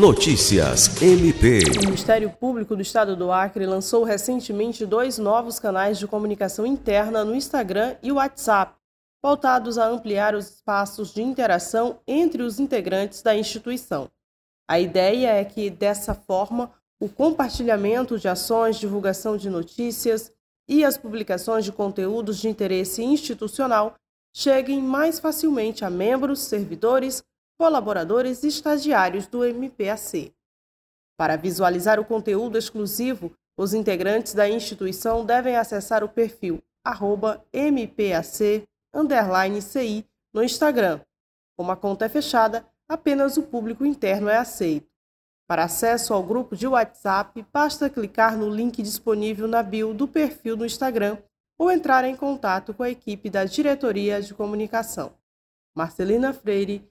Notícias MP. O Ministério Público do Estado do Acre lançou recentemente dois novos canais de comunicação interna no Instagram e WhatsApp, voltados a ampliar os espaços de interação entre os integrantes da instituição. A ideia é que, dessa forma, o compartilhamento de ações, divulgação de notícias e as publicações de conteúdos de interesse institucional cheguem mais facilmente a membros, servidores, colaboradores e estagiários do MPAC. Para visualizar o conteúdo exclusivo, os integrantes da instituição devem acessar o perfil MPAC_CI no Instagram. Como a conta é fechada, apenas o público interno é aceito. Para acesso ao grupo de WhatsApp, basta clicar no link disponível na bio do perfil no Instagram ou entrar em contato com a equipe da Diretoria de Comunicação. Marcelina Freire,